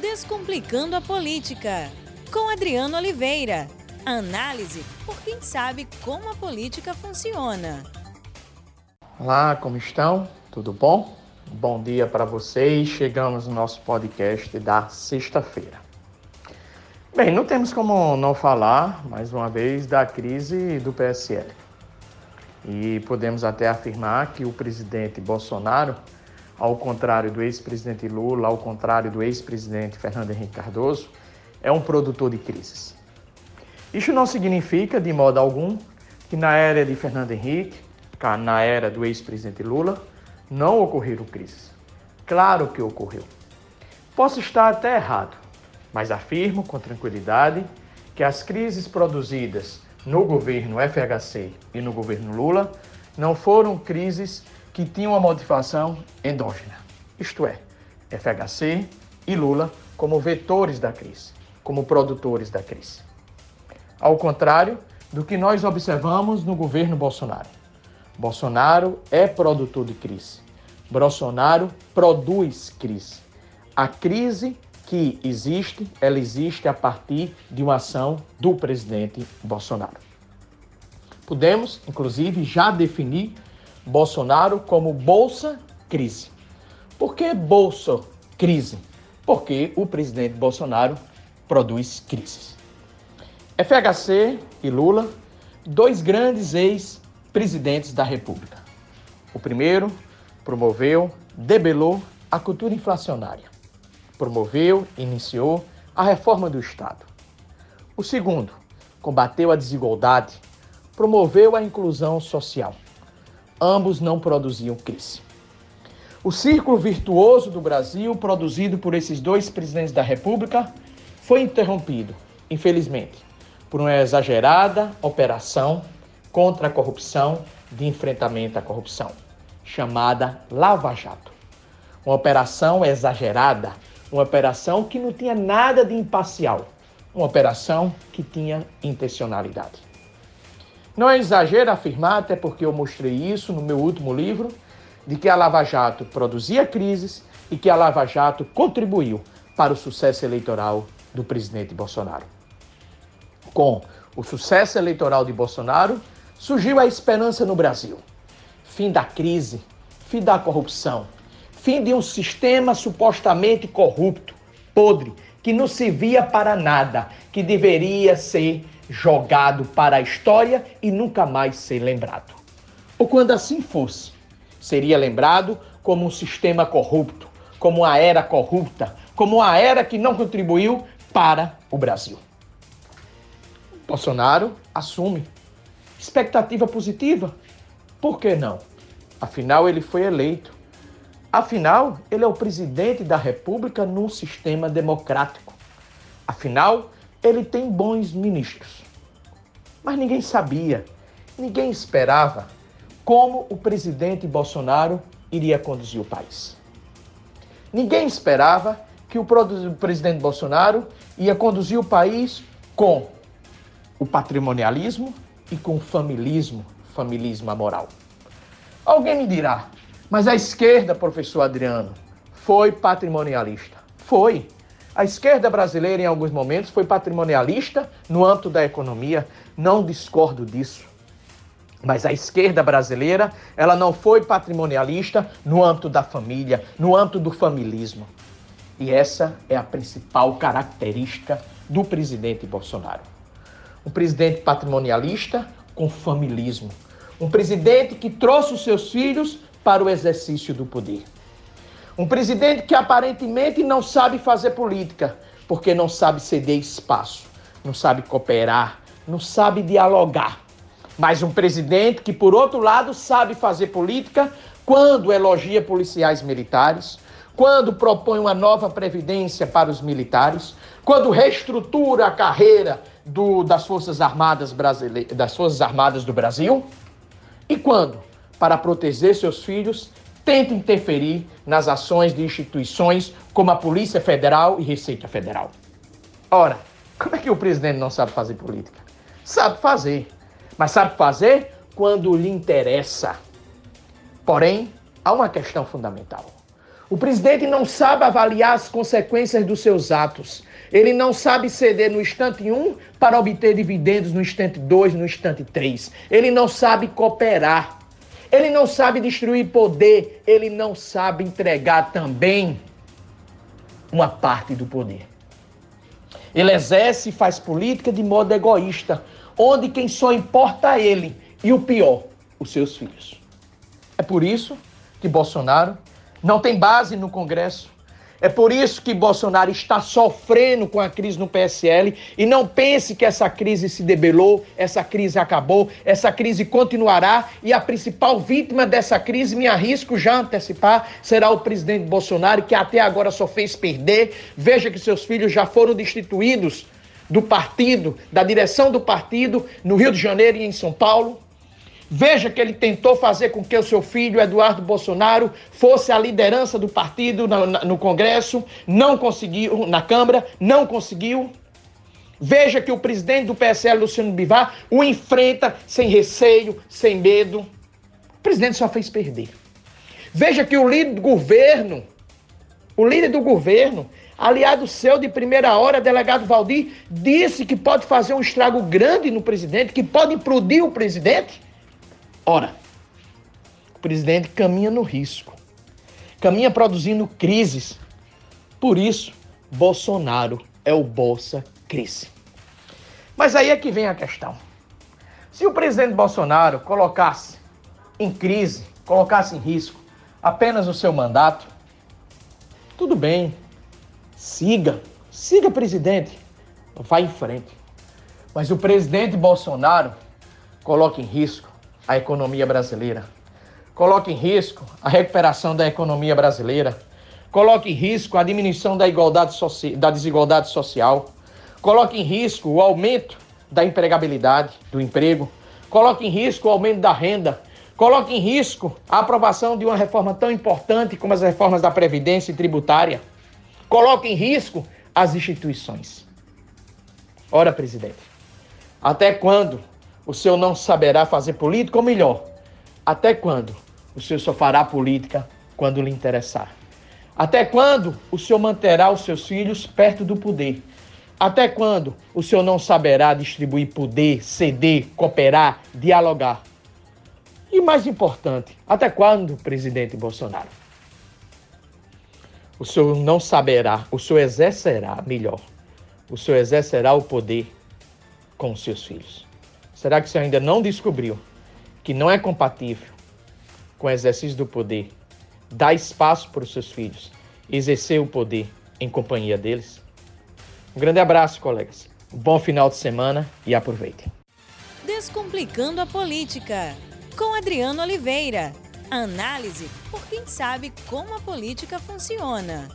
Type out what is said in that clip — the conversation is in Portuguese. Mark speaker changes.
Speaker 1: Descomplicando a Política, com Adriano Oliveira. Análise por quem sabe como a política funciona.
Speaker 2: Olá, como estão? Tudo bom? Bom dia para vocês. Chegamos no nosso podcast da sexta-feira. Bem, não temos como não falar, mais uma vez, da crise do PSL. E podemos até afirmar que o presidente Bolsonaro ao contrário do ex-presidente Lula, ao contrário do ex-presidente Fernando Henrique Cardoso, é um produtor de crises. Isso não significa, de modo algum, que na era de Fernando Henrique, na era do ex-presidente Lula, não ocorreram crises. Claro que ocorreu. Posso estar até errado, mas afirmo com tranquilidade que as crises produzidas no governo FHC e no governo Lula não foram crises que tinham uma motivação endógena, isto é, FHC e Lula como vetores da crise, como produtores da crise. Ao contrário do que nós observamos no governo Bolsonaro. Bolsonaro é produtor de crise. Bolsonaro produz crise. A crise que existe, ela existe a partir de uma ação do presidente Bolsonaro. Podemos, inclusive, já definir Bolsonaro como Bolsa Crise. Por que Bolsa Crise? Porque o presidente Bolsonaro produz crises. FHC e Lula, dois grandes ex-presidentes da República. O primeiro promoveu, debelou a cultura inflacionária. Promoveu, iniciou a reforma do Estado. O segundo combateu a desigualdade, promoveu a inclusão social ambos não produziam crise. O círculo virtuoso do Brasil, produzido por esses dois presidentes da República, foi interrompido, infelizmente, por uma exagerada operação contra a corrupção, de enfrentamento à corrupção, chamada Lava Jato. Uma operação exagerada, uma operação que não tinha nada de imparcial, uma operação que tinha intencionalidade. Não é exagero afirmar, até porque eu mostrei isso no meu último livro, de que a Lava Jato produzia crises e que a Lava Jato contribuiu para o sucesso eleitoral do presidente Bolsonaro. Com o sucesso eleitoral de Bolsonaro, surgiu a esperança no Brasil. Fim da crise, fim da corrupção, fim de um sistema supostamente corrupto, podre, que não servia para nada, que deveria ser jogado para a história e nunca mais ser lembrado. Ou quando assim fosse, seria lembrado como um sistema corrupto, como uma era corrupta, como uma era que não contribuiu para o Brasil. Bolsonaro assume. Expectativa positiva? Por que não? Afinal, ele foi eleito. Afinal, ele é o presidente da República num sistema democrático. Afinal, ele tem bons ministros. Mas ninguém sabia, ninguém esperava como o presidente Bolsonaro iria conduzir o país. Ninguém esperava que o presidente Bolsonaro ia conduzir o país com o patrimonialismo e com o familismo, familismo moral. Alguém me dirá, mas a esquerda, professor Adriano, foi patrimonialista. Foi. A esquerda brasileira, em alguns momentos, foi patrimonialista no âmbito da economia. Não discordo disso. Mas a esquerda brasileira, ela não foi patrimonialista no âmbito da família, no âmbito do familismo. E essa é a principal característica do presidente Bolsonaro. Um presidente patrimonialista com familismo. Um presidente que trouxe os seus filhos para o exercício do poder. Um presidente que aparentemente não sabe fazer política, porque não sabe ceder espaço, não sabe cooperar, não sabe dialogar. Mas um presidente que, por outro lado, sabe fazer política quando elogia policiais militares, quando propõe uma nova previdência para os militares, quando reestrutura a carreira do, das Forças Armadas brasileiras, das Forças Armadas do Brasil, e quando, para proteger seus filhos, tenta interferir nas ações de instituições como a Polícia Federal e Receita Federal. Ora, como é que o presidente não sabe fazer política? Sabe fazer, mas sabe fazer quando lhe interessa. Porém, há uma questão fundamental. O presidente não sabe avaliar as consequências dos seus atos. Ele não sabe ceder no instante 1 para obter dividendos no instante 2, no instante 3. Ele não sabe cooperar. Ele não sabe destruir poder. Ele não sabe entregar também uma parte do poder. Ele exerce e faz política de modo egoísta, onde quem só importa é ele e o pior, os seus filhos. É por isso que Bolsonaro não tem base no Congresso. É por isso que Bolsonaro está sofrendo com a crise no PSL e não pense que essa crise se debelou, essa crise acabou, essa crise continuará e a principal vítima dessa crise, me arrisco já antecipar, será o presidente Bolsonaro, que até agora só fez perder. Veja que seus filhos já foram destituídos do partido, da direção do partido no Rio de Janeiro e em São Paulo. Veja que ele tentou fazer com que o seu filho, Eduardo Bolsonaro, fosse a liderança do partido no, no Congresso, não conseguiu, na Câmara, não conseguiu. Veja que o presidente do PSL, Luciano Bivar, o enfrenta sem receio, sem medo. O presidente só fez perder. Veja que o líder do governo, o líder do governo, aliado seu de primeira hora, delegado Valdir, disse que pode fazer um estrago grande no presidente, que pode implodir o presidente. Ora, o presidente caminha no risco, caminha produzindo crises. Por isso, Bolsonaro é o Bolsa Crise. Mas aí é que vem a questão. Se o presidente Bolsonaro colocasse em crise, colocasse em risco apenas o seu mandato, tudo bem, siga, siga presidente, vá em frente. Mas o presidente Bolsonaro coloca em risco a economia brasileira. Coloca em risco a recuperação da economia brasileira. Coloca em risco a diminuição da, da desigualdade social. Coloca em risco o aumento da empregabilidade, do emprego. Coloca em risco o aumento da renda. Coloca em risco a aprovação de uma reforma tão importante como as reformas da Previdência e tributária. Coloca em risco as instituições. Ora, presidente, até quando o senhor não saberá fazer política, ou melhor, até quando o senhor só fará política quando lhe interessar? Até quando o senhor manterá os seus filhos perto do poder? Até quando o senhor não saberá distribuir poder, ceder, cooperar, dialogar? E mais importante, até quando, presidente Bolsonaro? O senhor não saberá, o senhor exercerá melhor, o senhor exercerá o poder com os seus filhos. Será que você ainda não descobriu que não é compatível com o exercício do poder dar espaço para os seus filhos exercer o poder em companhia deles? Um grande abraço, colegas. Um bom final de semana e aproveitem.
Speaker 1: Descomplicando a política com Adriano Oliveira. Análise por quem sabe como a política funciona.